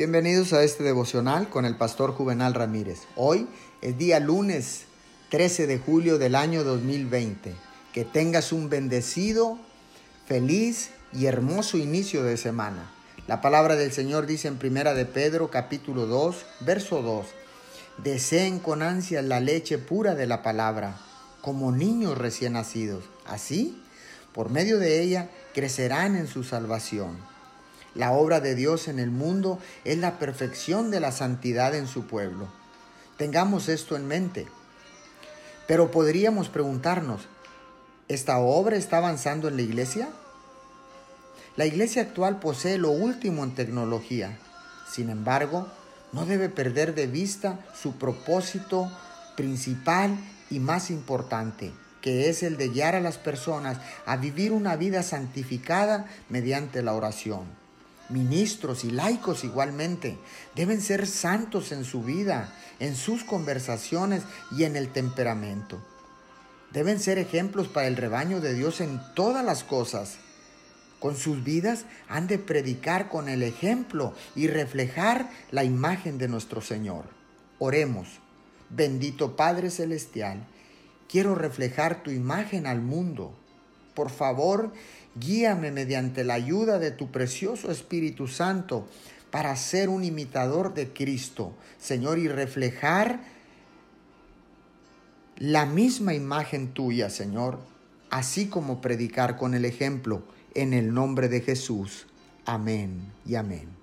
Bienvenidos a este devocional con el pastor Juvenal Ramírez. Hoy es día lunes 13 de julio del año 2020. Que tengas un bendecido, feliz y hermoso inicio de semana. La palabra del Señor dice en Primera de Pedro capítulo 2, verso 2. Deseen con ansia la leche pura de la palabra, como niños recién nacidos. Así, por medio de ella, crecerán en su salvación. La obra de Dios en el mundo es la perfección de la santidad en su pueblo. Tengamos esto en mente. Pero podríamos preguntarnos, ¿esta obra está avanzando en la iglesia? La iglesia actual posee lo último en tecnología. Sin embargo, no debe perder de vista su propósito principal y más importante, que es el de guiar a las personas a vivir una vida santificada mediante la oración ministros y laicos igualmente, deben ser santos en su vida, en sus conversaciones y en el temperamento. Deben ser ejemplos para el rebaño de Dios en todas las cosas. Con sus vidas han de predicar con el ejemplo y reflejar la imagen de nuestro Señor. Oremos. Bendito Padre Celestial, quiero reflejar tu imagen al mundo por favor, guíame mediante la ayuda de tu precioso Espíritu Santo para ser un imitador de Cristo, Señor, y reflejar la misma imagen tuya, Señor, así como predicar con el ejemplo, en el nombre de Jesús. Amén y amén.